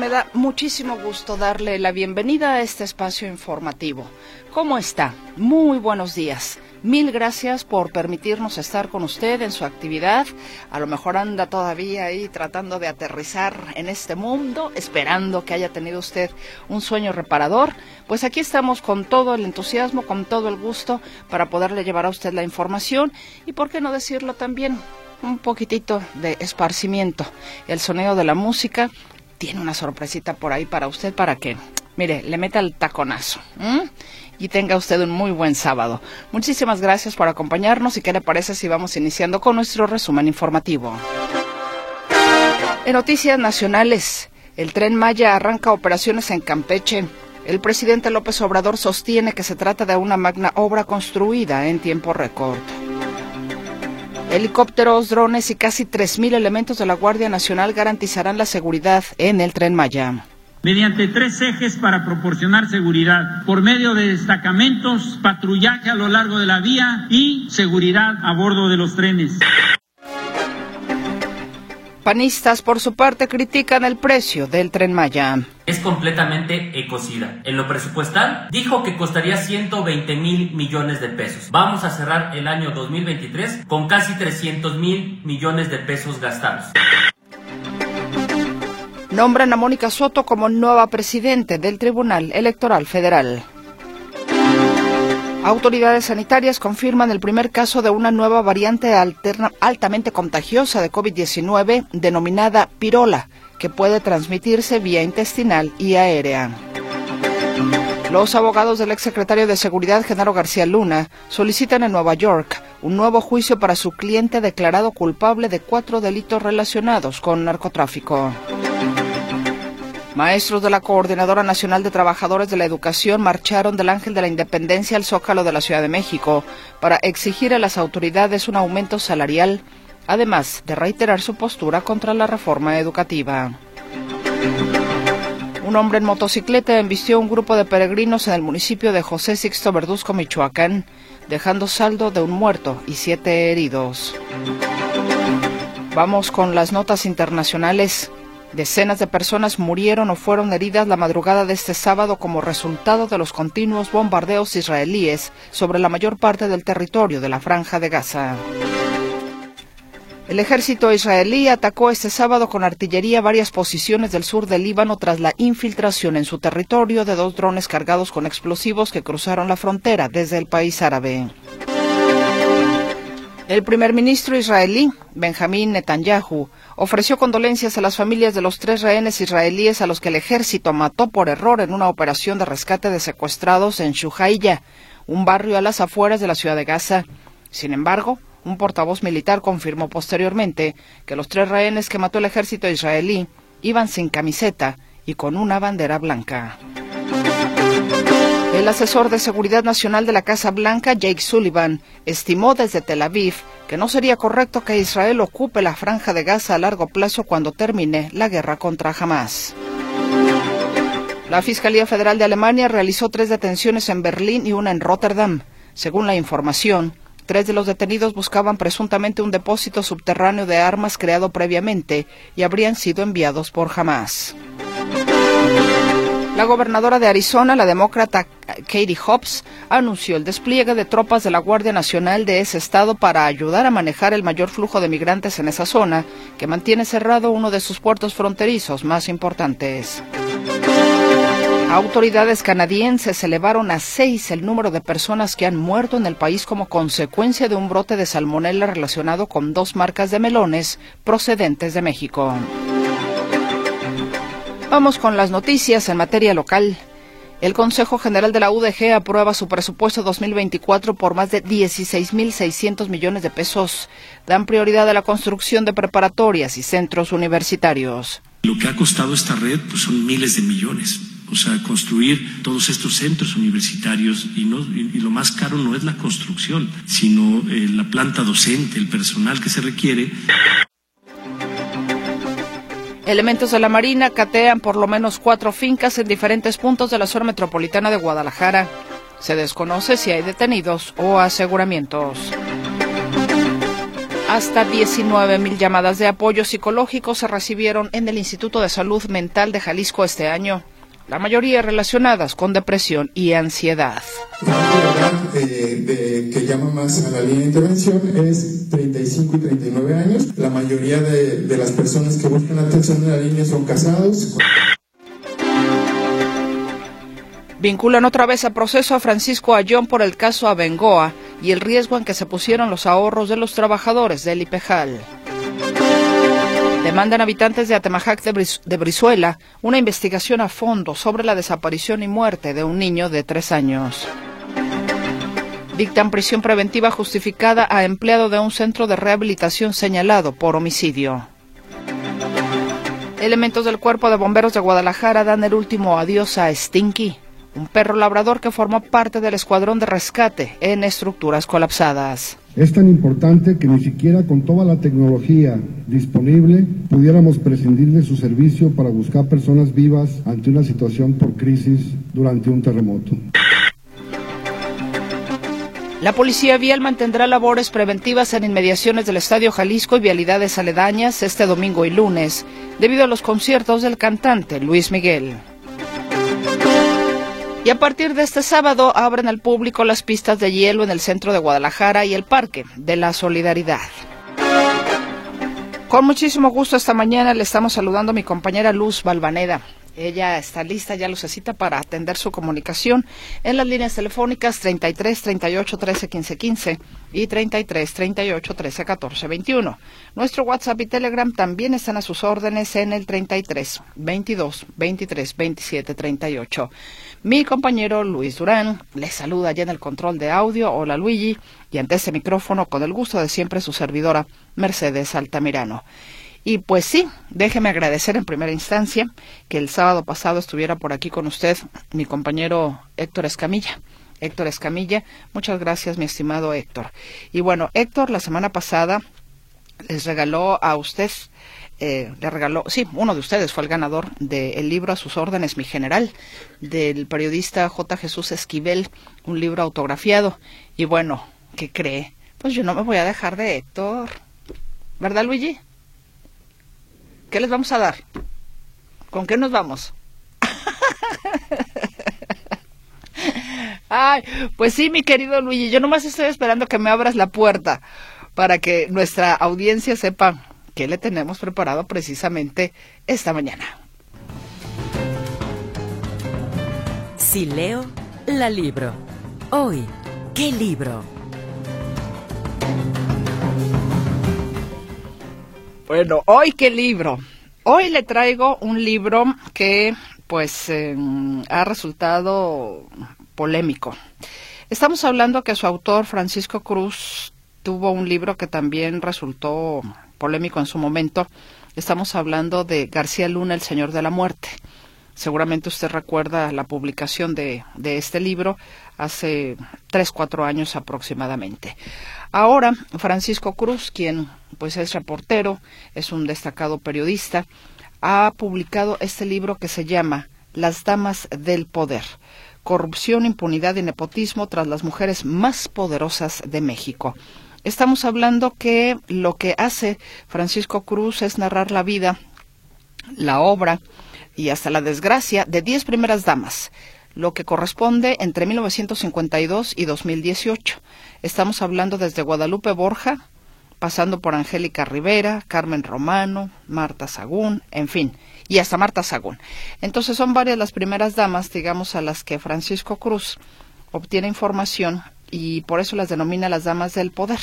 Me da muchísimo gusto darle la bienvenida a este espacio informativo. ¿Cómo está? Muy buenos días. Mil gracias por permitirnos estar con usted en su actividad. A lo mejor anda todavía ahí tratando de aterrizar en este mundo, esperando que haya tenido usted un sueño reparador. Pues aquí estamos con todo el entusiasmo, con todo el gusto para poderle llevar a usted la información y, ¿por qué no decirlo también? un poquitito de esparcimiento. El sonido de la música tiene una sorpresita por ahí para usted para que, mire, le meta el taconazo. Y tenga usted un muy buen sábado. Muchísimas gracias por acompañarnos y qué le parece si vamos iniciando con nuestro resumen informativo. En noticias nacionales, el tren Maya arranca operaciones en Campeche. El presidente López Obrador sostiene que se trata de una magna obra construida en tiempo récord. Helicópteros, drones y casi 3.000 elementos de la Guardia Nacional garantizarán la seguridad en el tren Maya mediante tres ejes para proporcionar seguridad, por medio de destacamentos, patrullaje a lo largo de la vía y seguridad a bordo de los trenes. Panistas, por su parte, critican el precio del tren Maya. Es completamente ecocida. En lo presupuestal, dijo que costaría 120 mil millones de pesos. Vamos a cerrar el año 2023 con casi 300 mil millones de pesos gastados. Nombran a Mónica Soto como nueva presidente del Tribunal Electoral Federal. Autoridades sanitarias confirman el primer caso de una nueva variante altamente contagiosa de COVID-19 denominada pirola, que puede transmitirse vía intestinal y aérea. Los abogados del exsecretario de Seguridad, Genaro García Luna, solicitan en Nueva York un nuevo juicio para su cliente declarado culpable de cuatro delitos relacionados con narcotráfico. Maestros de la Coordinadora Nacional de Trabajadores de la Educación marcharon del Ángel de la Independencia al Zócalo de la Ciudad de México para exigir a las autoridades un aumento salarial, además de reiterar su postura contra la reforma educativa. Un hombre en motocicleta embistió un grupo de peregrinos en el municipio de José Sixto Verduzco, Michoacán, dejando saldo de un muerto y siete heridos. Vamos con las notas internacionales. Decenas de personas murieron o fueron heridas la madrugada de este sábado como resultado de los continuos bombardeos israelíes sobre la mayor parte del territorio de la franja de Gaza. El ejército israelí atacó este sábado con artillería varias posiciones del sur del Líbano tras la infiltración en su territorio de dos drones cargados con explosivos que cruzaron la frontera desde el país árabe. El primer ministro israelí, Benjamín Netanyahu, ofreció condolencias a las familias de los tres rehenes israelíes a los que el ejército mató por error en una operación de rescate de secuestrados en Shuhaiya, un barrio a las afueras de la ciudad de Gaza. Sin embargo, un portavoz militar confirmó posteriormente que los tres rehenes que mató el ejército israelí iban sin camiseta y con una bandera blanca. El asesor de Seguridad Nacional de la Casa Blanca, Jake Sullivan, estimó desde Tel Aviv que no sería correcto que Israel ocupe la franja de Gaza a largo plazo cuando termine la guerra contra Hamas. La Fiscalía Federal de Alemania realizó tres detenciones en Berlín y una en Rotterdam. Según la información, tres de los detenidos buscaban presuntamente un depósito subterráneo de armas creado previamente y habrían sido enviados por Hamas. La gobernadora de Arizona, la demócrata Katie Hobbs, anunció el despliegue de tropas de la Guardia Nacional de ese estado para ayudar a manejar el mayor flujo de migrantes en esa zona, que mantiene cerrado uno de sus puertos fronterizos más importantes. Autoridades canadienses elevaron a seis el número de personas que han muerto en el país como consecuencia de un brote de salmonella relacionado con dos marcas de melones procedentes de México. Vamos con las noticias en materia local. El Consejo General de la UDG aprueba su presupuesto 2024 por más de 16.600 millones de pesos. Dan prioridad a la construcción de preparatorias y centros universitarios. Lo que ha costado esta red pues, son miles de millones. O sea, construir todos estos centros universitarios y, no, y, lo más caro no es la construcción, sino eh, la planta docente, el personal que se requiere. Elementos de la Marina catean por lo menos cuatro fincas en diferentes puntos de la zona metropolitana de Guadalajara. Se desconoce si hay detenidos o aseguramientos. Hasta 19 mil llamadas de apoyo psicológico se recibieron en el Instituto de Salud Mental de Jalisco este año, la mayoría relacionadas con depresión y ansiedad. La eh, que llama más a la línea de intervención es 35 y 39 años. La mayoría de, de las personas que buscan atención en la línea son casados. Vinculan otra vez a proceso a Francisco Ayón por el caso Abengoa y el riesgo en que se pusieron los ahorros de los trabajadores del IPEJAL. Demandan habitantes de Atemajac de, Brizuela una investigación a fondo sobre la desaparición y muerte de un niño de tres años. Dictan prisión preventiva justificada a empleado de un centro de rehabilitación señalado por homicidio. Elementos del Cuerpo de Bomberos de Guadalajara dan el último adiós a Stinky un perro labrador que formó parte del escuadrón de rescate en estructuras colapsadas. Es tan importante que ni siquiera con toda la tecnología disponible pudiéramos prescindir de su servicio para buscar personas vivas ante una situación por crisis durante un terremoto. La Policía Vial mantendrá labores preventivas en inmediaciones del Estadio Jalisco y vialidades aledañas este domingo y lunes, debido a los conciertos del cantante Luis Miguel. Y a partir de este sábado abren al público las pistas de hielo en el centro de Guadalajara y el Parque de la Solidaridad. Con muchísimo gusto esta mañana le estamos saludando a mi compañera Luz Balvaneda. Ella está lista, ya cita para atender su comunicación en las líneas telefónicas 33 38 13 15 15 y 33 38 13 14 21. Nuestro WhatsApp y Telegram también están a sus órdenes en el 33 22 23 27 38. Mi compañero Luis Durán le saluda ya en el control de audio. Hola Luigi. Y ante este micrófono, con el gusto de siempre, su servidora Mercedes Altamirano. Y pues sí, déjeme agradecer en primera instancia que el sábado pasado estuviera por aquí con usted mi compañero Héctor Escamilla. Héctor Escamilla, muchas gracias mi estimado Héctor. Y bueno, Héctor la semana pasada les regaló a usted, eh, le regaló, sí, uno de ustedes fue el ganador del libro A sus órdenes, mi general, del periodista J. Jesús Esquivel, un libro autografiado. Y bueno, ¿qué cree? Pues yo no me voy a dejar de Héctor. ¿Verdad, Luigi? ¿Qué les vamos a dar? ¿Con qué nos vamos? Ay, pues sí, mi querido Luigi, yo nomás estoy esperando que me abras la puerta para que nuestra audiencia sepa qué le tenemos preparado precisamente esta mañana. Si leo, la libro. Hoy, ¿qué libro? Bueno, hoy qué libro. Hoy le traigo un libro que pues em, ha resultado polémico. Estamos hablando que su autor Francisco Cruz tuvo un libro que también resultó polémico en su momento. Estamos hablando de García Luna, El Señor de la Muerte. Seguramente usted recuerda la publicación de, de este libro hace tres, cuatro años aproximadamente. Ahora, Francisco Cruz, quien pues es reportero, es un destacado periodista, ha publicado este libro que se llama Las Damas del Poder. Corrupción, impunidad y nepotismo tras las mujeres más poderosas de México. Estamos hablando que lo que hace Francisco Cruz es narrar la vida, la obra y hasta la desgracia de diez primeras damas, lo que corresponde entre 1952 y 2018. Estamos hablando desde Guadalupe Borja, pasando por Angélica Rivera, Carmen Romano, Marta Sagún, en fin, y hasta Marta Sagún. Entonces son varias las primeras damas, digamos, a las que Francisco Cruz obtiene información y por eso las denomina las damas del poder.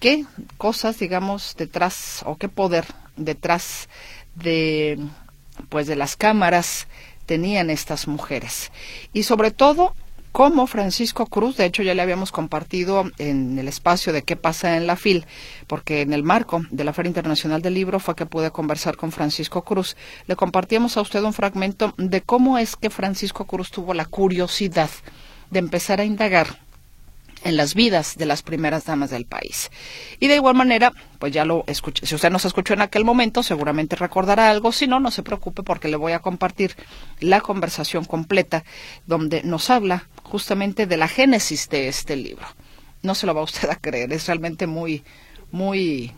¿Qué cosas, digamos, detrás o qué poder detrás de pues de las cámaras tenían estas mujeres? Y sobre todo como Francisco Cruz, de hecho ya le habíamos compartido en el espacio de qué pasa en la FIL, porque en el marco de la Feria Internacional del Libro fue que pude conversar con Francisco Cruz. Le compartíamos a usted un fragmento de cómo es que Francisco Cruz tuvo la curiosidad de empezar a indagar en las vidas de las primeras damas del país. Y de igual manera, pues ya lo escuché, si usted nos escuchó en aquel momento, seguramente recordará algo, si no, no se preocupe porque le voy a compartir la conversación completa donde nos habla justamente de la génesis de este libro. No se lo va usted a creer, es realmente muy, muy,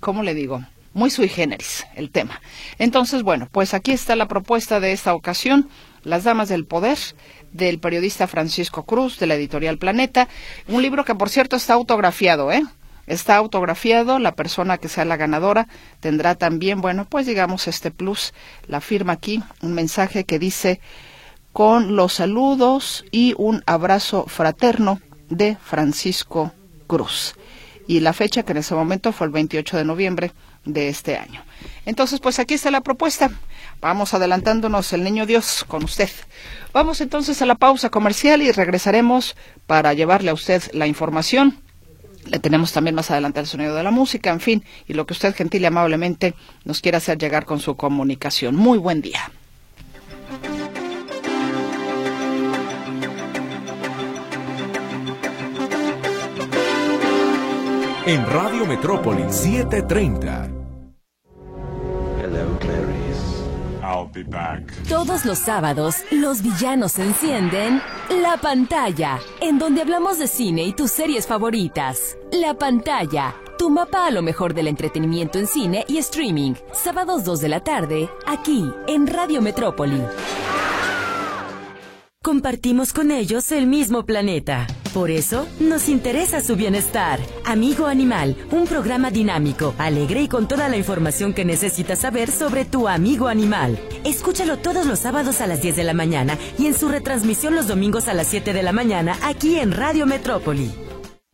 ¿cómo le digo? Muy sui generis el tema. Entonces, bueno, pues aquí está la propuesta de esta ocasión, Las Damas del Poder, del periodista Francisco Cruz, de la editorial Planeta. Un libro que, por cierto, está autografiado, ¿eh? Está autografiado, la persona que sea la ganadora tendrá también, bueno, pues digamos este plus, la firma aquí, un mensaje que dice con los saludos y un abrazo fraterno de Francisco Cruz. Y la fecha que en ese momento fue el 28 de noviembre de este año. Entonces, pues aquí está la propuesta. Vamos adelantándonos el niño Dios con usted. Vamos entonces a la pausa comercial y regresaremos para llevarle a usted la información. Le tenemos también más adelante el sonido de la música, en fin, y lo que usted gentil y amablemente nos quiera hacer llegar con su comunicación. Muy buen día. En Radio Metrópoli 730. Todos los sábados, los villanos encienden La Pantalla, en donde hablamos de cine y tus series favoritas. La Pantalla, tu mapa a lo mejor del entretenimiento en cine y streaming. Sábados 2 de la tarde, aquí, en Radio Metrópoli. Compartimos con ellos el mismo planeta. Por eso, nos interesa su bienestar. Amigo Animal, un programa dinámico, alegre y con toda la información que necesitas saber sobre tu amigo animal. Escúchalo todos los sábados a las 10 de la mañana y en su retransmisión los domingos a las 7 de la mañana aquí en Radio Metrópoli.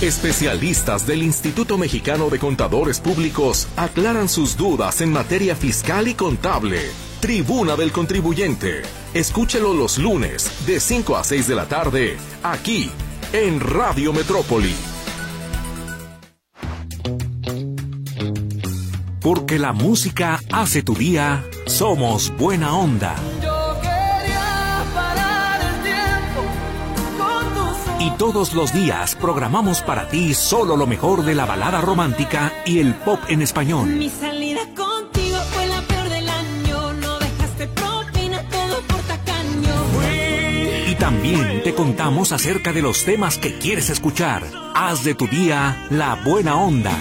Especialistas del Instituto Mexicano de Contadores Públicos aclaran sus dudas en materia fiscal y contable. Tribuna del Contribuyente. Escúchelo los lunes de 5 a 6 de la tarde, aquí en Radio Metrópoli. Porque la música hace tu día, somos buena onda. Y todos los días programamos para ti solo lo mejor de la balada romántica y el pop en español. Mi salida contigo fue la peor del año. No dejaste propina, todo por tacaño. Y también te contamos acerca de los temas que quieres escuchar. Haz de tu día la buena onda.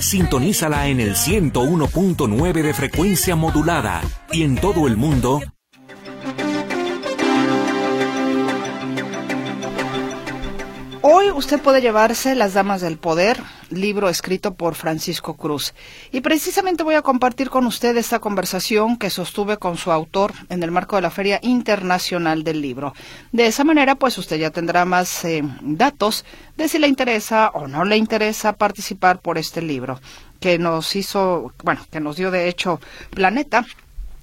Sintonízala en el 101.9 de frecuencia modulada y en todo el mundo Hoy usted puede llevarse Las Damas del Poder, libro escrito por Francisco Cruz. Y precisamente voy a compartir con usted esta conversación que sostuve con su autor en el marco de la Feria Internacional del Libro. De esa manera, pues usted ya tendrá más eh, datos de si le interesa o no le interesa participar por este libro que nos hizo, bueno, que nos dio de hecho Planeta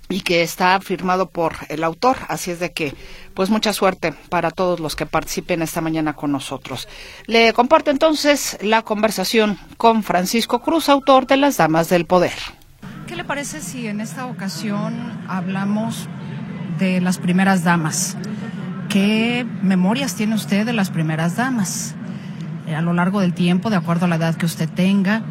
y que está firmado por el autor. Así es de que, pues mucha suerte para todos los que participen esta mañana con nosotros. Le comparto entonces la conversación con Francisco Cruz, autor de Las Damas del Poder. ¿Qué le parece si en esta ocasión hablamos de las primeras damas? ¿Qué memorias tiene usted de las primeras damas? Eh, a lo largo del tiempo, de acuerdo a la edad que usted tenga,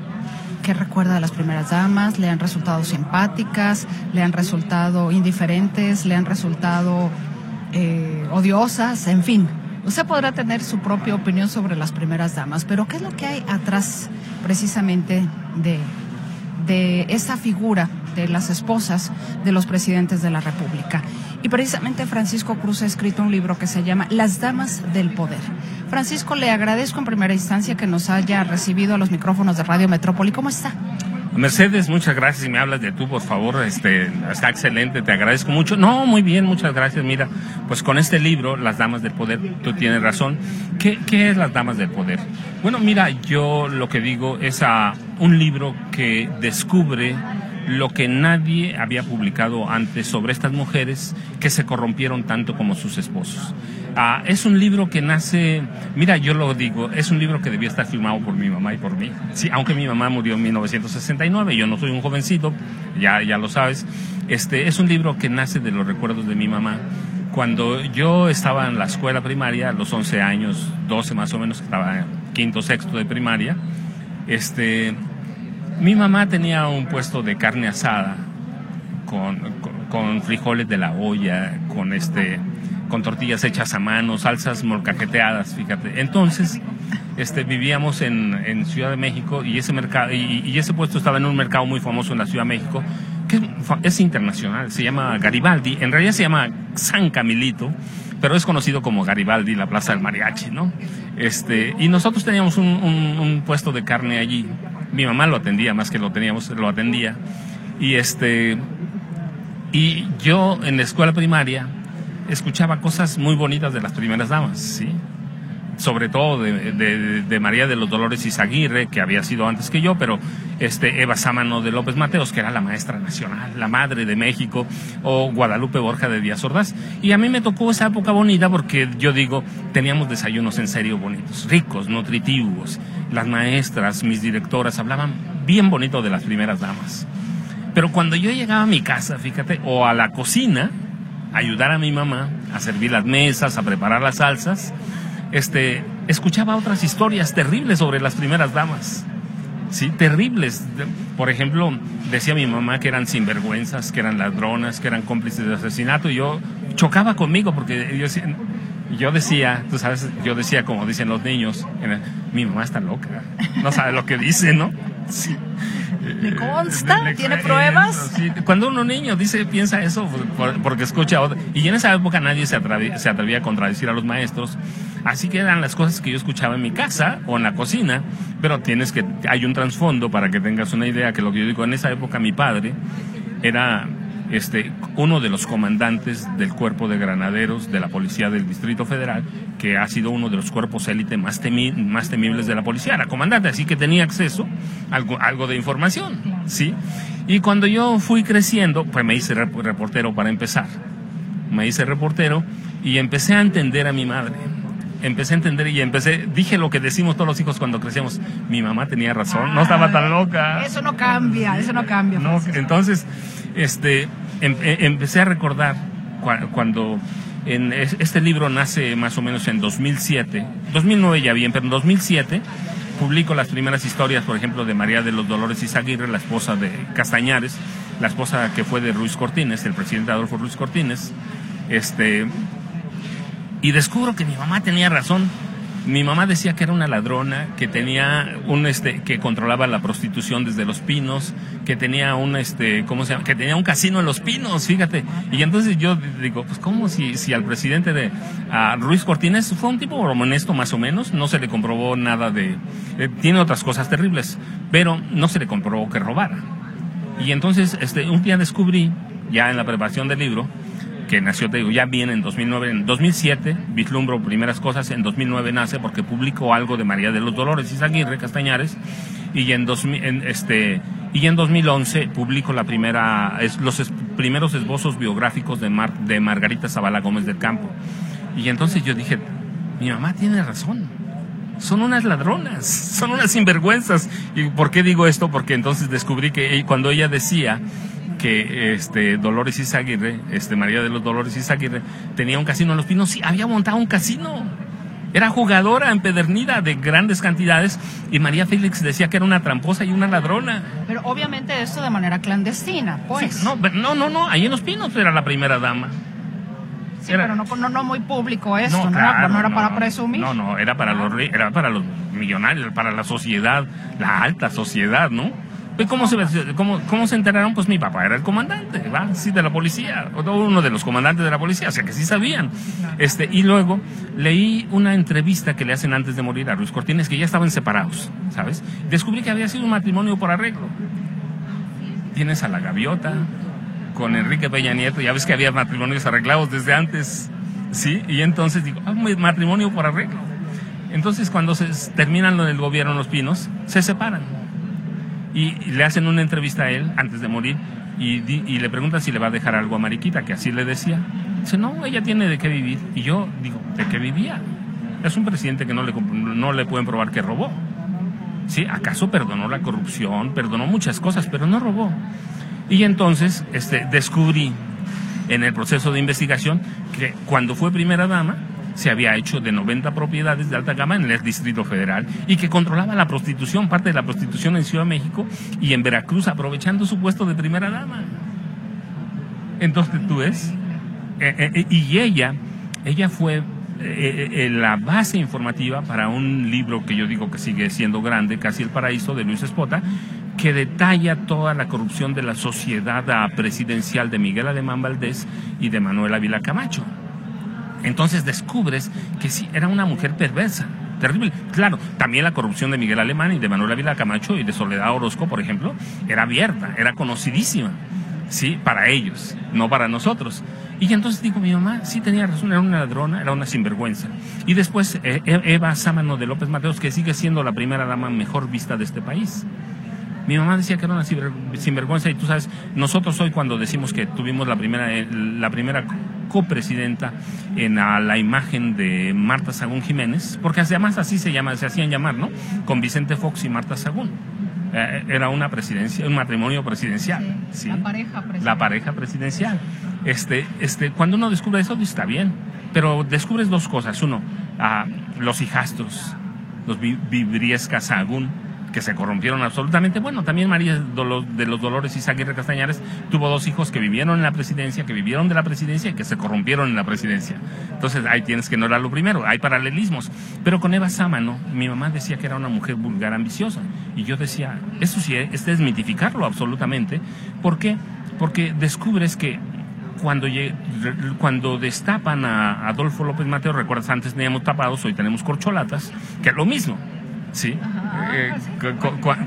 ¿Qué recuerda de las primeras damas? ¿Le han resultado simpáticas? ¿Le han resultado indiferentes? ¿Le han resultado eh, odiosas? En fin, usted podrá tener su propia opinión sobre las primeras damas, pero ¿qué es lo que hay atrás precisamente de, de esa figura de las esposas de los presidentes de la República. Y precisamente Francisco Cruz ha escrito un libro que se llama Las Damas del Poder. Francisco, le agradezco en primera instancia que nos haya recibido a los micrófonos de Radio Metrópoli. ¿Cómo está? Mercedes, muchas gracias. Si me hablas de tú, por favor, este, está excelente, te agradezco mucho. No, muy bien, muchas gracias. Mira, pues con este libro, Las Damas del Poder, tú tienes razón. ¿Qué, qué es Las Damas del Poder? Bueno, mira, yo lo que digo es a un libro que descubre lo que nadie había publicado antes sobre estas mujeres que se corrompieron tanto como sus esposos. Ah, es un libro que nace, mira, yo lo digo, es un libro que debía estar firmado por mi mamá y por mí. Sí, aunque mi mamá murió en 1969, yo no soy un jovencito, ya, ya lo sabes. Este, es un libro que nace de los recuerdos de mi mamá. Cuando yo estaba en la escuela primaria, a los 11 años, 12 más o menos, estaba en quinto, sexto de primaria, este, mi mamá tenía un puesto de carne asada con, frijoles de la olla, con este con tortillas hechas a mano, salsas molcajeteadas, fíjate. Entonces, este, vivíamos en, en Ciudad de México y ese mercado y, ese puesto estaba en un mercado muy famoso en la Ciudad de México que es internacional, se llama Garibaldi, en realidad se llama San Camilito, pero es conocido como Garibaldi, la Plaza del Mariachi, ¿no? Este, y nosotros teníamos un puesto de carne allí. Mi mamá lo atendía, más que lo teníamos, lo atendía. Y este, y yo en la escuela primaria escuchaba cosas muy bonitas de las primeras damas, ¿sí? Sobre todo de, María de los Dolores Izaguirre, que había sido antes que yo, pero este, Eva Sámano de López Mateos, que era la maestra nacional, la madre de México, o Guadalupe Borja de Díaz Ordaz. Y a mí me tocó esa época bonita porque yo digo, teníamos desayunos en serio bonitos, ricos, nutritivos. Las maestras, mis directoras, hablaban bien bonito de las primeras damas. Pero cuando yo llegaba a mi casa, fíjate, o a la cocina, ayudar a mi mamá a servir las mesas, a preparar las salsas, este, escuchaba otras historias terribles sobre las primeras damas. Sí, terribles. Por ejemplo, decía mi mamá que eran sinvergüenzas, que eran ladronas, que eran cómplices de asesinato, y yo chocaba conmigo porque yo, yo decía, tú sabes, yo decía como dicen los niños, mi mamá está loca, no sabe lo que dice, ¿no? Sí. ¿Le consta? Le, ¿Tiene pruebas? Sí. Cuando uno niño dice, piensa eso porque escucha. Y en esa época nadie se atrevía, se atrevía a contradecir a los maestros. Así que eran las cosas que yo escuchaba en mi casa o en la cocina, pero tienes que, hay un trasfondo para que tengas una idea que lo que yo digo, en esa época mi padre era este, uno de los comandantes del cuerpo de granaderos de la policía del Distrito Federal, que ha sido uno de los cuerpos élite más, temi más temibles de la policía, era comandante, así que tenía acceso a algo, algo de información, ¿sí? Y cuando yo fui creciendo, pues me hice reportero para empezar. Me hice reportero y empecé a entender a mi madre. Empecé a entender y empecé, dije lo que decimos todos los hijos cuando crecemos. Mi mamá tenía razón, no estaba tan loca. Eso no cambia, eso no cambia. No, entonces, este, empecé a recordar cuando en este libro nace más o menos en 2007, 2009 ya bien, pero en 2007 publico las primeras historias, por ejemplo, de María de los Dolores Izaguirre, la esposa de Castañares, la esposa que fue de Ruiz Cortines, el presidente Adolfo Ruiz Cortines, este, y descubro que mi mamá tenía razón. Mi mamá decía que era una ladrona, que tenía un este que controlaba la prostitución desde Los Pinos, que tenía un este, ¿cómo se llama? que tenía un casino en Los Pinos, fíjate. Y entonces yo digo, pues cómo si si al presidente de a Ruiz Cortines fue un tipo honesto más o menos, no se le comprobó nada de eh, tiene otras cosas terribles, pero no se le comprobó que robara. Y entonces este un día descubrí ya en la preparación del libro que nació, te digo, ya bien en 2009, en 2007, vislumbro primeras cosas, en 2009 nace porque publicó algo de María de los Dolores y Zaguirre Castañares, y en, 2000, en este, y en 2011 publico la primera, es, los es, primeros esbozos biográficos de, Mar, de Margarita Zavala Gómez del Campo. Y entonces yo dije, mi mamá tiene razón, son unas ladronas, son unas sinvergüenzas. ¿Y por qué digo esto? Porque entonces descubrí que cuando ella decía que este Dolores Izaguirre, este María de los Dolores Izaguirre, tenía un casino en Los Pinos, sí, había montado un casino. Era jugadora empedernida de grandes cantidades y María Félix decía que era una tramposa y una ladrona. Pero obviamente esto de manera clandestina, pues. Sí, no, no, no, no, ahí en Los Pinos era la primera dama. Sí, era... pero no, no, no, muy público esto, no, claro, no, no era para presumir. No, no, era para los era para los millonarios, para la sociedad, la alta sociedad, ¿no? ¿Cómo se, cómo, ¿Cómo se enteraron? Pues mi papá era el comandante, ¿va? Sí, de la policía, o uno de los comandantes de la policía, o sea que sí sabían. Este, y luego leí una entrevista que le hacen antes de morir a Luis Cortines, que ya estaban separados, ¿sabes? Descubrí que había sido un matrimonio por arreglo. Tienes a la gaviota con Enrique Peña Nieto, ya ves que había matrimonios arreglados desde antes, ¿sí? Y entonces digo, ah, matrimonio por arreglo. Entonces cuando se terminan lo del gobierno Los Pinos, se separan y, le hacen una entrevista a él antes de morir y, le preguntan si le va a dejar algo a Mariquita, que así le decía. Dice, no, ella tiene de qué vivir. Y yo digo, ¿de qué vivía? Es un presidente que no le, no le pueden probar que robó. ¿Sí? ¿Acaso perdonó la corrupción? Perdonó muchas cosas, pero no robó. Y entonces este, descubrí en el proceso de investigación que cuando fue primera dama, se había hecho de 90 propiedades de alta gama en el Distrito Federal y que controlaba la prostitución, parte de la prostitución en Ciudad de México y en Veracruz, aprovechando su puesto de primera dama. Entonces tú ves, eh, eh, eh, y ella, ella fue la base informativa para un libro que yo digo que sigue siendo grande, Casi el Paraíso, de Luis Espota, que detalla toda la corrupción de la sociedad presidencial de Miguel Alemán Valdés y de Manuel Ávila Camacho. Entonces descubres que sí, era una mujer perversa, terrible. Claro, también la corrupción de Miguel Alemán y de Manuel Ávila Camacho y de Soledad Orozco, por ejemplo, era abierta, era conocidísima. Sí, para ellos, no para nosotros. Y entonces digo, mi mamá sí tenía razón, era una ladrona, era una sinvergüenza. Y después eh, e-, Eva Sámano de López Mateos, que sigue siendo la primera dama mejor vista de este país. Mi mamá decía que era una sinvergüenza y tú sabes, nosotros hoy cuando decimos que tuvimos la primera, eh, la primera copresidenta en la imagen de Marta Sagún Jiménez, porque además así se llama, se hacían llamar, ¿no? Con Vicente Fox y Marta Sagún. Eh, era una presidencia, un matrimonio presidencial. ¿sí? La pareja presidencial. La pareja presidencial. Este, este, cuando uno descubre eso, está bien. Pero descubres dos cosas. Uno, a los hijastros, los Vibriesca Sagún, que se corrompieron absolutamente. Bueno, también María de los Dolores Izaguirre Castañares tuvo dos hijos que vivieron en la presidencia, que vivieron de la presidencia y que se corrompieron en la presidencia. Entonces ahí tienes que no era lo primero, hay paralelismos. Pero con Eva Sámano, mi mamá decía que era una mujer vulgar ambiciosa. Y yo decía, eso sí, es desmitificarlo absolutamente. ¿Por qué? Porque descubres que cuando, cuando destapan a Adolfo López Mateo, recuerdas, antes teníamos tapados, hoy tenemos corcholatas, que es lo mismo. Sí. Eh,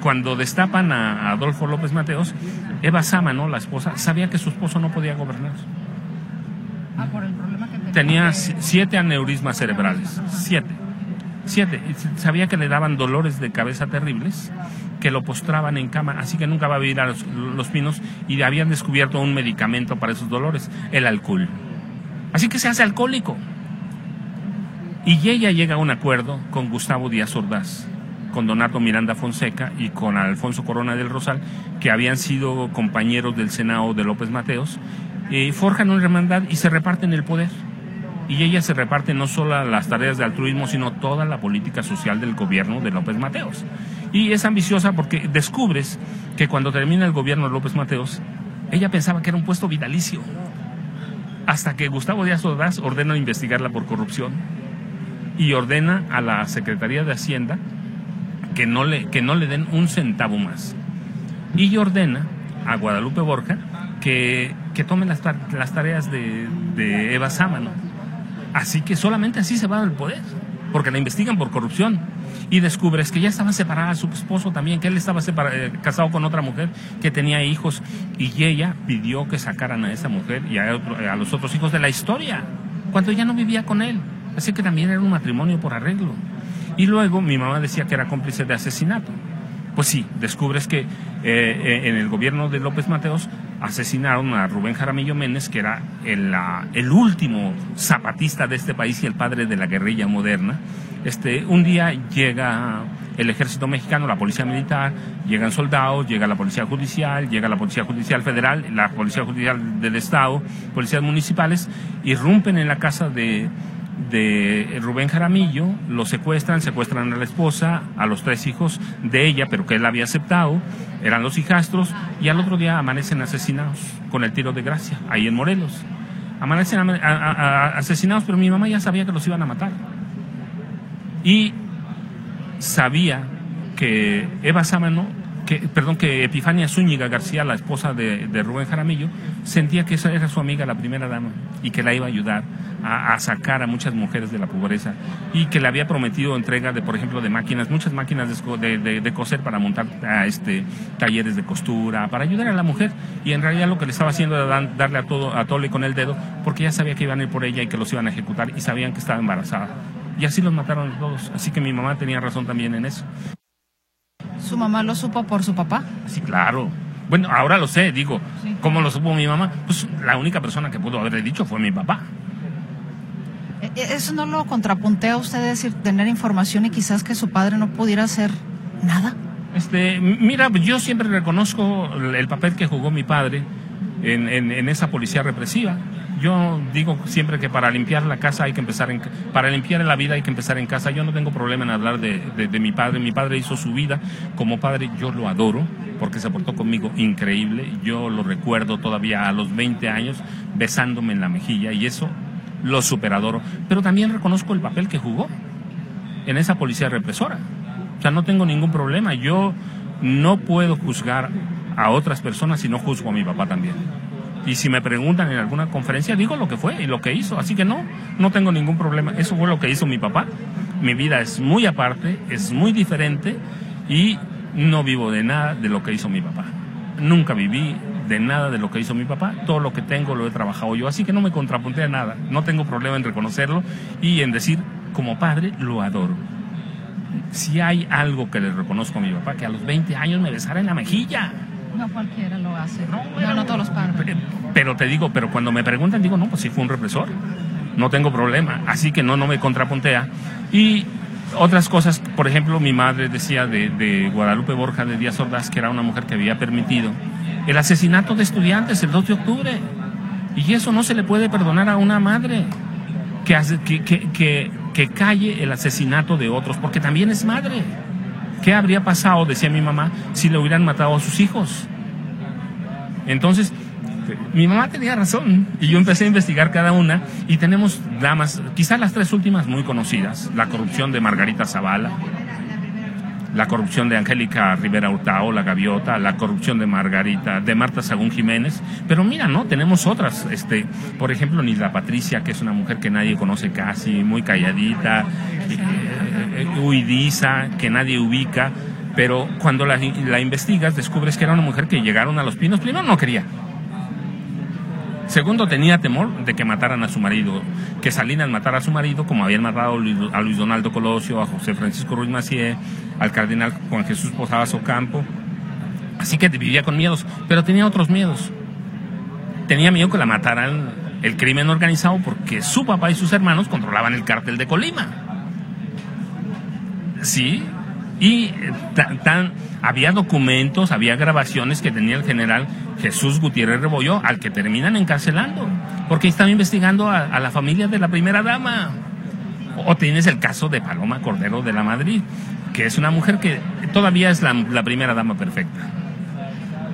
cuando destapan a Adolfo López Mateos, Eva Sámano, la esposa, sabía que su esposo no podía gobernar. Ah, por el problema que tenía. siete aneurismas cerebrales. Siete. Siete. Sabía que le daban dolores de cabeza terribles, que lo postraban en cama, así que nunca va a vivir a los, los pinos y habían descubierto un medicamento para esos dolores, el alcohol. Así que se hace alcohólico. Y ella llega a un acuerdo con Gustavo Díaz Ordaz con Donato Miranda Fonseca y con Alfonso Corona del Rosal, que habían sido compañeros del Senado de López Mateos, y forjan una hermandad y se reparten el poder. Y ella se reparte no solo las tareas de altruismo, sino toda la política social del gobierno de López Mateos. Y es ambiciosa porque descubres que cuando termina el gobierno de López Mateos, ella pensaba que era un puesto vitalicio. Hasta que Gustavo Díaz Ordaz ordena investigarla por corrupción y ordena a la Secretaría de Hacienda que no le, que no le den un centavo más. Y ordena a Guadalupe Borja que, que tome las, las tareas de, de Eva Sámano. Así que solamente así se va del poder, porque la investigan por corrupción. Y descubres que ya estaba separada su esposo también, que él estaba eh, casado con otra mujer, que tenía hijos, y ella pidió que sacaran a esa mujer y a, a los otros hijos de la historia, cuando ella no vivía con él. Así que también era un matrimonio por arreglo. Y luego mi mamá decía que era cómplice de asesinato. Pues sí, descubres que eh, eh, en el gobierno de López Mateos asesinaron a Rubén Jaramillo Méndez, que era el, el, último zapatista de este país y el padre de la guerrilla moderna. Este, un día llega el ejército mexicano, la policía militar, llegan soldados, llega la policía judicial, llega la policía judicial federal, la policía judicial del estado, policías municipales, irrumpen en la casa de, de Rubén Jaramillo, lo secuestran, secuestran a la esposa, a los tres hijos de ella, pero que él había aceptado, eran los hijastros, y al otro día amanecen asesinados con el tiro de gracia, ahí en Morelos. Amanecen asesinados, pero mi mamá ya sabía que los iban a matar. Y sabía que Eva Sámano que, perdón, que Epifania Zúñiga García, la esposa de, de Rubén Jaramillo, sentía que esa era su amiga, la primera dama, y que la iba a ayudar a, sacar a muchas mujeres de la pobreza, y que le había prometido entrega de, por ejemplo, de máquinas, muchas máquinas de, de, de- coser para montar a este, talleres de costura, para ayudar a la mujer, y en realidad lo que le estaba haciendo era dan- darle a todo, a tole con el dedo, porque ya sabía que iban a ir por ella y que los iban a ejecutar, y sabían que estaba embarazada. Y así los mataron todos, así que mi mamá tenía razón también en eso. ¿Su mamá lo supo por su papá? Sí, claro. Bueno, ahora lo sé, digo, ¿cómo lo supo mi mamá? Pues la única persona que pudo haberle dicho fue mi papá. Eh, eh, ¿Eso no lo contrapuntea a usted decir tener información y quizás que su padre no pudiera hacer nada? Este, mira, yo siempre reconozco el el papel que jugó mi padre en, en- en esa policía represiva. Yo digo siempre que para limpiar la casa hay que empezar en, para limpiar la vida hay que empezar en casa. Yo no tengo problema en hablar de mi padre. Mi padre hizo su vida como padre. Yo lo adoro porque se portó conmigo increíble. Yo lo recuerdo todavía a los 20 años besándome en la mejilla y eso lo superadoro. Pero también reconozco el papel que jugó en esa policía represora. O sea, no tengo ningún problema. Yo no puedo juzgar a otras personas si no juzgo a mi papá también. Y si me preguntan en alguna conferencia, digo lo que fue y lo que hizo. Así que no, no tengo ningún problema. Eso fue lo que hizo mi papá. Mi vida es muy aparte, es muy diferente y no vivo de nada de lo que hizo mi papá. Nunca viví de nada de lo que hizo mi papá. Todo lo que tengo lo he trabajado yo. Así que no me contrapuntea nada. No tengo problema en reconocerlo y en decir, como padre, lo adoro si hay algo que le reconozco a mi papá, que a los 20 años me besara en la mejilla. Cualquiera lo hace. No, no, todos los padres. Pero te digo, pero cuando me preguntan, digo, no, pues sí fue un represor. No tengo problema. Así que no, no me contrapuntea. Y otras cosas, por ejemplo, mi madre decía de, de Guadalupe Borja de Díaz Ordaz, que era una mujer que había permitido el asesinato de estudiantes el 2 de octubre. Y eso no se le puede perdonar a una madre que, que, que, que calle el asesinato de otros, porque también es madre. ¿Qué habría pasado, decía mi mamá, si le hubieran matado a sus hijos? Entonces, mi mamá tenía razón y yo empecé a investigar cada una y tenemos damas, quizás las tres últimas muy conocidas, la corrupción de Margarita Zavala, la corrupción de Angélica Rivera Hurtado, la gaviota, la corrupción de Margarita, de Marta Sagún Jiménez, pero mira, no, tenemos otras, este, por ejemplo, Nisla Patricia, que es una mujer que nadie conoce casi, muy calladita, eh, eh, huidiza, que nadie ubica, pero cuando la, la investigas descubres que era una mujer que llegaron a los pinos, primero no quería, Segundo, tenía temor de que mataran a su marido, que Salinas matara a su marido, como habían matado a Luis, a Luis Donaldo Colosio, a José Francisco Ruiz Macié, al cardenal Juan Jesús Posadas Ocampo. Así que vivía con miedos, pero tenía otros miedos. Tenía miedo que la mataran el crimen organizado porque su papá y sus hermanos controlaban el cártel de Colima. Sí, y eh, ta- tan, había documentos, había grabaciones que tenía el general Jesús Gutiérrez Rebollo, al que terminan encarcelando, porque estaba investigando a, a la familia de la primera dama. O tienes el caso de Paloma Cordero de la Madrid, que es una mujer que todavía es la, la primera dama perfecta.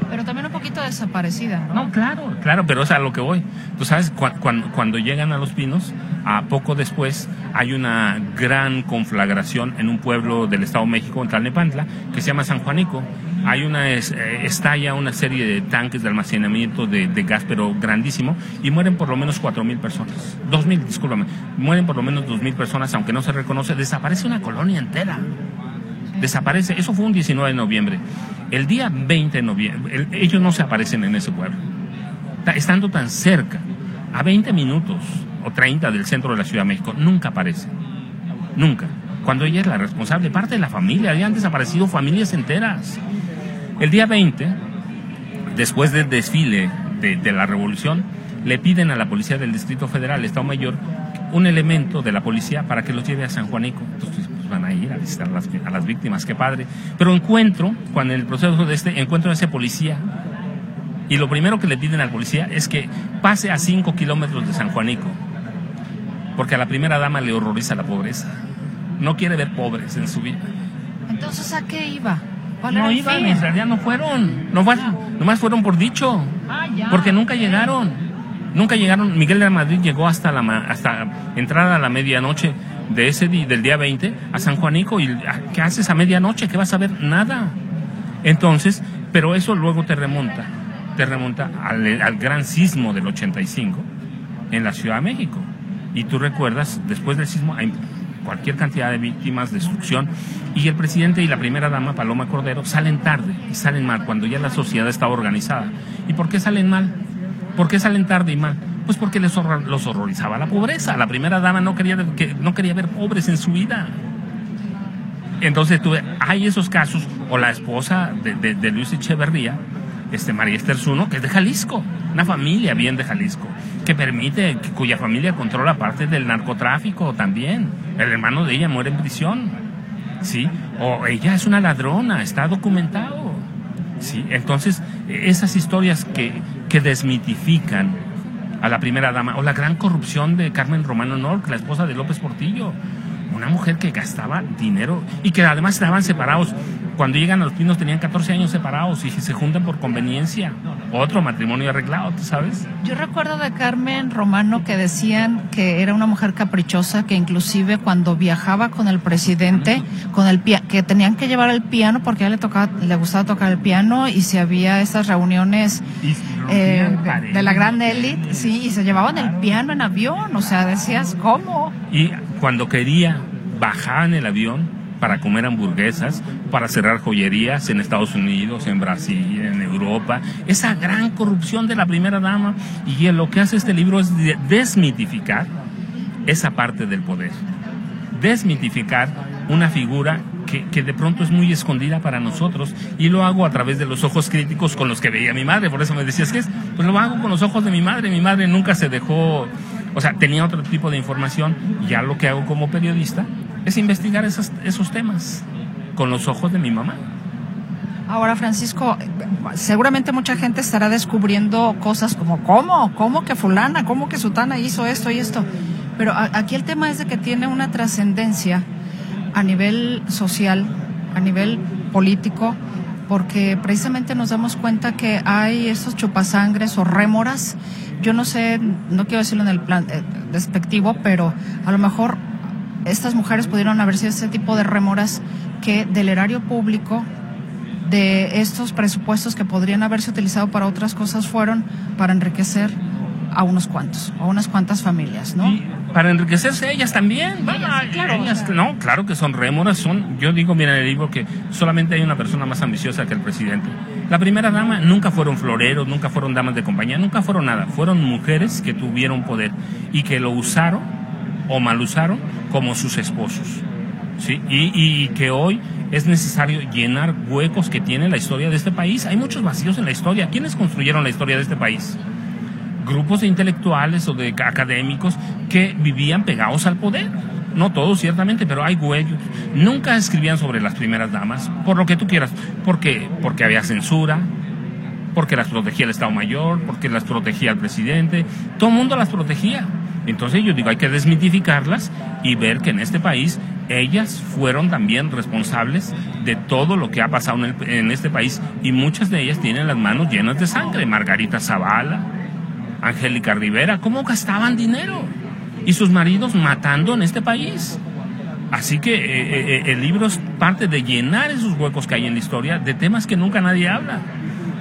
Pero también un poquito desaparecida, ¿no? No, claro, claro, pero es a lo que voy. Tú sabes, cua- cuan- cuando llegan a Los Pinos, a poco después hay una gran conflagración en un pueblo del Estado de México, en Tlalnepantla, que se llama San Juanico. Hay una, eh, estalla una serie de tanques de almacenamiento de, gas, pero grandísimo, y mueren por lo menos 4.000 personas. 2.000, discúlpame. Mueren por lo menos 2.000 personas, aunque no se reconoce. Desaparece una colonia entera desaparece. Eso fue un 19 de noviembre. El día 20 de noviembre, el- ellos no se aparecen en ese pueblo. Ta- Estando tan cerca, a 20 minutos o 30 del centro de la Ciudad de México, nunca aparecen. Nunca. Cuando ella es la responsable, parte de la familia, habían desaparecido familias enteras. El día 20, después del desfile de, la revolución, le piden a la policía del Distrito Federal, Estado Mayor, un elemento de la policía para que los lleve a San Juanico. Entonces, pues van a ir a visitar a las, a víctimas, qué padre. Pero encuentro, cuando en el proceso de este, encuentro a ese policía, y lo primero que le piden al policía es que pase a 5 kilómetros de San Juanico, porque a la primera dama le horroriza la pobreza. No quiere ver pobres en su vida. Entonces, ¿a qué iba? ¿Cuál era No iban, en realidad no fueron. Nomás, nomás fueron por dicho. Ah. Porque nunca llegaron. Nunca llegaron. Miguel de la Madrid llegó hasta la ma- hasta entrada a la medianoche de ese día, del día 20 a San Juanico. ¿Y ah, qué haces a medianoche? ¿Qué vas a ver? Nada. Entonces, pero eso luego te remonta, te remonta al, al gran sismo del 85 en la Ciudad de México. Y tú recuerdas, después del sismo cualquier cantidad de víctimas, destrucción, y el presidente y la primera dama, Paloma Cordero, salen tarde y salen mal cuando ya la sociedad está organizada. ¿Y por qué salen mal? ¿Por qué salen tarde y mal? Pues porque les horror- los horrorizaba la pobreza. La primera dama no quería, que, no quería ver pobres en su vida. Entonces tuve, hay esos casos, o la esposa de, de- de Luis Echeverría, este María Esther Zuno, que es de Jalisco, una familia bien de Jalisco, que permite, que- cuya familia controla parte del narcotráfico también. El hermano de ella muere en prisión, ¿sí? O ella es una ladrona, está documentado, ¿sí? Entonces, esas historias que, que desmitifican a la primera dama, o la gran corrupción de Carmen Romano Nork, la esposa de López Portillo, una mujer que gastaba dinero y que además estaban separados. Cuando llegan a los pinos tenían 14 años separados y se juntan por conveniencia. Otro matrimonio arreglado, ¿tú sabes? Yo recuerdo de Carmen Romano que decían que era una mujer caprichosa, que inclusive cuando viajaba con el presidente, con el que tenían que llevar el piano porque a ella le tocaba, le gustaba tocar el piano y si había esas reuniones eh, de, de la gran élite, sí, y se llevaban el piano en avión, o sea, decías, ¿cómo? Y cuando quería, bajaba en el avión para comer hamburguesas, para cerrar joyerías en Estados Unidos, en Brasil, en Europa. Esa gran corrupción de la primera dama. Y lo que hace este libro es de- desmitificar esa parte del poder. Desmitificar una figura que, que de pronto es muy escondida para nosotros y lo hago a través de los ojos críticos con los que veía mi madre. Por eso me decías que es, pues lo hago con los ojos de mi madre. Mi madre nunca se dejó, o sea, tenía otro tipo de información. Ya lo que hago como periodista es investigar esos, esos temas con los ojos de mi mamá. Ahora, Francisco, seguramente mucha gente estará descubriendo cosas como, ¿cómo? ¿Cómo que fulana? ¿Cómo que sutana hizo esto y esto? Pero aquí el tema es de que tiene una trascendencia a nivel social, a nivel político, porque precisamente nos damos cuenta que hay esos chupasangres o rémoras. Yo no sé, no quiero decirlo en el plan eh, despectivo, pero a lo mejor estas mujeres pudieron haber sido ese tipo de rémoras que del erario público de estos presupuestos que podrían haberse utilizado para otras cosas fueron para enriquecer a unos cuantos, a unas cuantas familias, ¿no? Para enriquecerse ellas también. Vaya, ellas- no, claro que son rémoras, son, yo digo, mira, en el libro que solamente hay una persona más ambiciosa que el presidente. La primera dama nunca fueron floreros, nunca fueron damas de compañía, nunca fueron nada. Fueron mujeres que tuvieron poder y que lo usaron o mal usaron como sus esposos. Y, y que hoy es necesario llenar huecos que tiene la historia de este país. Hay muchos vacíos en la historia. ¿Quiénes construyeron la historia de este país? grupos de intelectuales o de académicos que vivían pegados al poder. No todos, ciertamente, pero hay huellos. Nunca escribían sobre las primeras damas, por lo que tú quieras. ¿Por qué? Porque había censura, porque las protegía el Estado Mayor, porque las protegía el presidente. Todo el mundo las protegía. Entonces yo digo, hay que desmitificarlas y ver que en este país ellas fueron también responsables de todo lo que ha pasado en, el- en este país y muchas de ellas tienen las manos llenas de sangre. Margarita Zavala, Angélica Rivera, ¿cómo gastaban dinero? Y sus maridos matando en este país. Así que eh, eh, el libro es parte de llenar esos huecos que hay en la historia de temas que nunca nadie habla.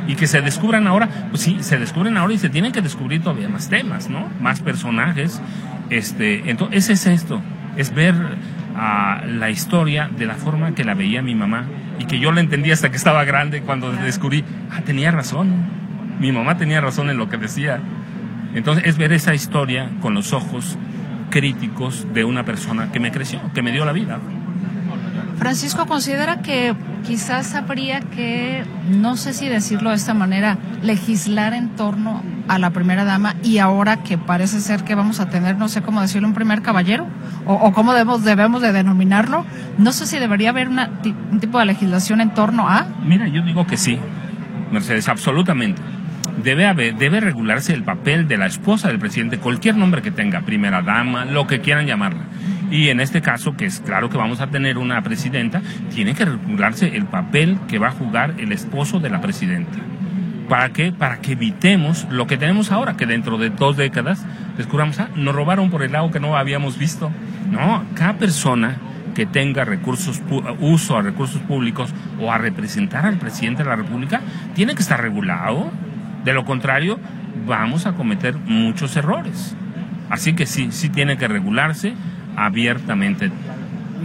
Y que se descubran ahora, pues sí, se descubren ahora y se tienen que descubrir todavía más temas, ¿no? Más personajes. Este, entonces, es esto, es ver ah, la historia de la forma que la veía mi mamá y que yo la entendí hasta que estaba grande cuando descubrí, ah, tenía razón, mi mamá tenía razón en lo que decía. Entonces es ver esa historia con los ojos críticos de una persona que me creció, que me dio la vida. Francisco considera que quizás habría que, no sé si decirlo de esta manera, legislar en torno a la primera dama y ahora que parece ser que vamos a tener, no sé cómo decirlo, un primer caballero o, o cómo debemos, debemos de denominarlo. No sé si debería haber una, un tipo de legislación en torno a... Mira, yo digo que sí, Mercedes, absolutamente. Debe, haber, debe regularse el papel de la esposa del presidente, cualquier nombre que tenga, primera dama, lo que quieran llamarla. Y en este caso, que es claro que vamos a tener una presidenta, tiene que regularse el papel que va a jugar el esposo de la presidenta. ¿Para qué? Para que evitemos lo que tenemos ahora, que dentro de dos décadas descubramos, ah, nos robaron por el lado que no habíamos visto. No, cada persona que tenga recursos uso a recursos públicos o a representar al presidente de la República tiene que estar regulado. De lo contrario, vamos a cometer muchos errores. Así que sí, sí tiene que regularse abiertamente.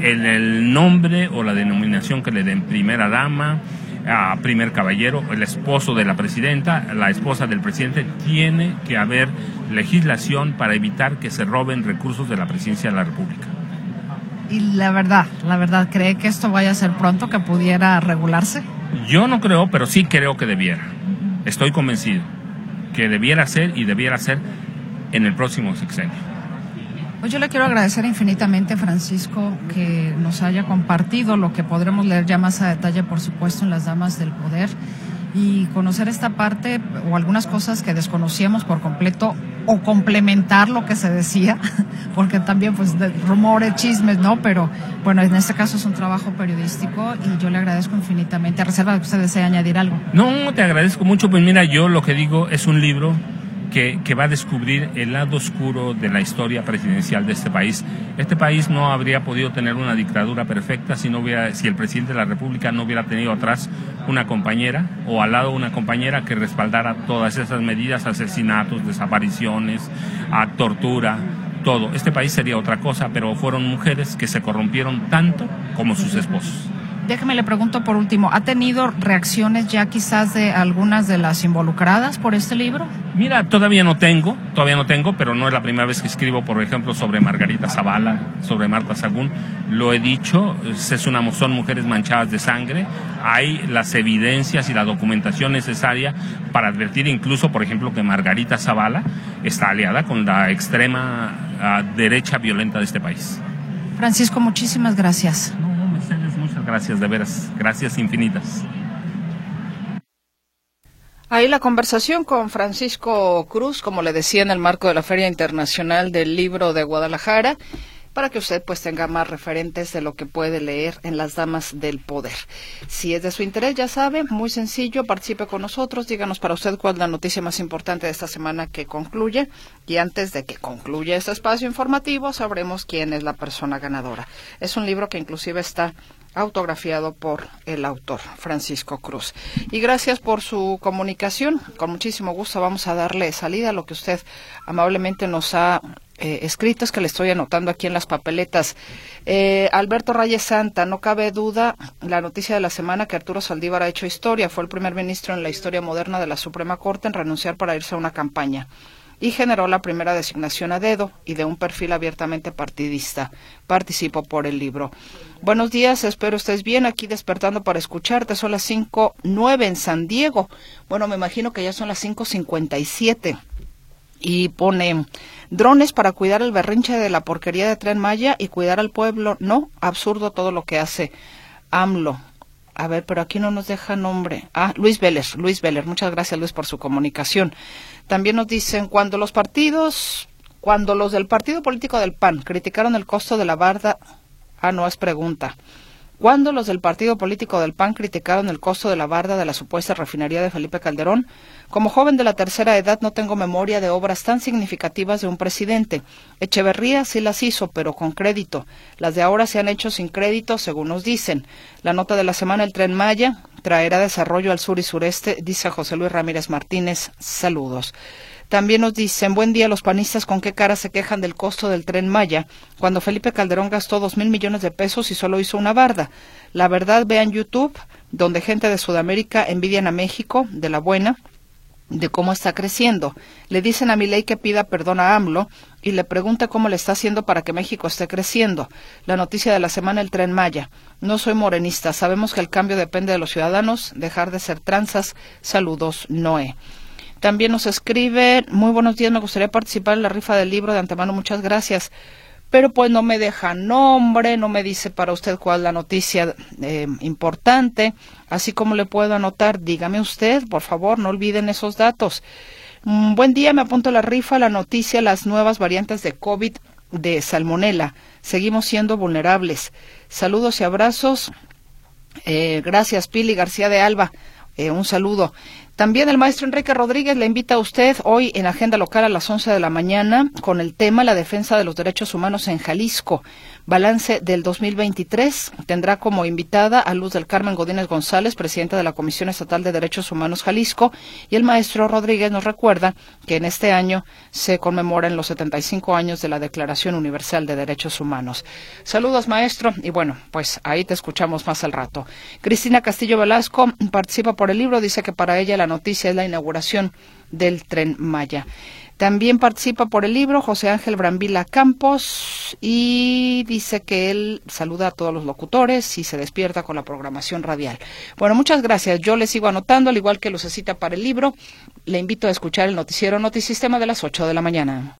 El, el nombre o la denominación que le den primera dama, a primer caballero, el esposo de la presidenta, la esposa del presidente, tiene que haber legislación para evitar que se roben recursos de la presidencia de la República. Y la verdad, la verdad, ¿cree que esto vaya a ser pronto, que pudiera regularse? Yo no creo, pero sí creo que debiera. Estoy convencido que debiera ser y debiera ser en el próximo sexenio. Pues yo le quiero agradecer infinitamente, Francisco, que nos haya compartido lo que podremos leer ya más a detalle, por supuesto, en las Damas del Poder y conocer esta parte o algunas cosas que desconocíamos por completo o complementar lo que se decía, porque también pues de rumores, chismes, ¿no? Pero bueno, en este caso es un trabajo periodístico y yo le agradezco infinitamente, a reserva usted desee añadir algo. No, te agradezco mucho, pues mira, yo lo que digo es un libro que, que, va a descubrir el lado oscuro de la historia presidencial de este país. Este país no habría podido tener una dictadura perfecta si, no hubiera, si el presidente de la República no hubiera tenido atrás una compañera o al lado una compañera que respaldara todas esas medidas, asesinatos, desapariciones, tortura, todo. Este país sería otra cosa, pero fueron mujeres que se corrompieron tanto como sus esposos. Déjeme le pregunto por último, ¿ha tenido reacciones ya quizás de algunas de las involucradas por este libro? Mira, todavía no tengo, todavía no tengo, pero no es la primera vez que escribo, por ejemplo, sobre Margarita Zavala, sobre Marta Sagún. Lo he dicho, es una, son mujeres manchadas de sangre. Hay las evidencias y la documentación necesaria para advertir incluso, por ejemplo, que Margarita Zavala está aliada con la extrema uh, derecha violenta de este país. Francisco, muchísimas gracias. Gracias, de veras. Gracias infinitas. Ahí la conversación con Francisco Cruz, como le decía, en el marco de la Feria Internacional del Libro de Guadalajara para que usted pues tenga más referentes de lo que puede leer en las damas del poder. Si es de su interés, ya sabe, muy sencillo, participe con nosotros, díganos para usted cuál es la noticia más importante de esta semana que concluye y antes de que concluya este espacio informativo sabremos quién es la persona ganadora. Es un libro que inclusive está autografiado por el autor, Francisco Cruz. Y gracias por su comunicación. Con muchísimo gusto vamos a darle salida a lo que usted amablemente nos ha eh, escritos que le estoy anotando aquí en las papeletas. Eh, Alberto Reyes Santa, no cabe duda la noticia de la semana que Arturo Saldívar ha hecho historia. Fue el primer ministro en la historia moderna de la Suprema Corte en renunciar para irse a una campaña y generó la primera designación a dedo y de un perfil abiertamente partidista. Participo por el libro. Buenos días, espero estés bien aquí despertando para escucharte. Son las cinco nueve en San Diego. Bueno, me imagino que ya son las cinco cincuenta y siete. Y pone drones para cuidar el berrinche de la porquería de Tren Maya y cuidar al pueblo. No, absurdo todo lo que hace AMLO. A ver, pero aquí no nos deja nombre. Ah, Luis Vélez, Luis Vélez. Muchas gracias, Luis, por su comunicación. También nos dicen, cuando los partidos, cuando los del partido político del PAN criticaron el costo de la barda, ah, no es pregunta. Cuando los del partido político del PAN criticaron el costo de la barda de la supuesta refinería de Felipe Calderón, como joven de la tercera edad no tengo memoria de obras tan significativas de un presidente. Echeverría sí las hizo, pero con crédito. Las de ahora se han hecho sin crédito, según nos dicen. La nota de la semana, el tren Maya, traerá desarrollo al sur y sureste, dice José Luis Ramírez Martínez. Saludos. También nos dicen, buen día los panistas, ¿con qué cara se quejan del costo del tren Maya? Cuando Felipe Calderón gastó dos mil millones de pesos y solo hizo una barda. La verdad, vean YouTube, donde gente de Sudamérica envidian a México, de la buena, de cómo está creciendo. Le dicen a ley que pida perdón a AMLO y le pregunta cómo le está haciendo para que México esté creciendo. La noticia de la semana, el tren Maya. No soy morenista, sabemos que el cambio depende de los ciudadanos, dejar de ser tranzas. Saludos, Noé. También nos escribe, muy buenos días, me gustaría participar en la rifa del libro de antemano, muchas gracias. Pero pues no me deja nombre, no me dice para usted cuál es la noticia eh, importante, así como le puedo anotar, dígame usted, por favor, no olviden esos datos. Mm, buen día, me apunto a la rifa, la noticia, las nuevas variantes de COVID de salmonela. Seguimos siendo vulnerables. Saludos y abrazos. Eh, gracias, Pili García de Alba. Eh, un saludo. También el maestro Enrique Rodríguez le invita a usted hoy en agenda local a las 11 de la mañana con el tema La defensa de los derechos humanos en Jalisco. Balance del 2023 tendrá como invitada a Luz del Carmen Godínez González, presidenta de la Comisión Estatal de Derechos Humanos Jalisco, y el maestro Rodríguez nos recuerda que en este año se conmemoran los 75 años de la Declaración Universal de Derechos Humanos. Saludos, maestro, y bueno, pues ahí te escuchamos más al rato. Cristina Castillo Velasco participa por el libro, dice que para ella la noticia es la inauguración del tren Maya. También participa por el libro José Ángel Brambila Campos y dice que él saluda a todos los locutores y se despierta con la programación radial. Bueno, muchas gracias. Yo le sigo anotando, al igual que Lucecita para el libro. Le invito a escuchar el noticiero Notisistema de las 8 de la mañana.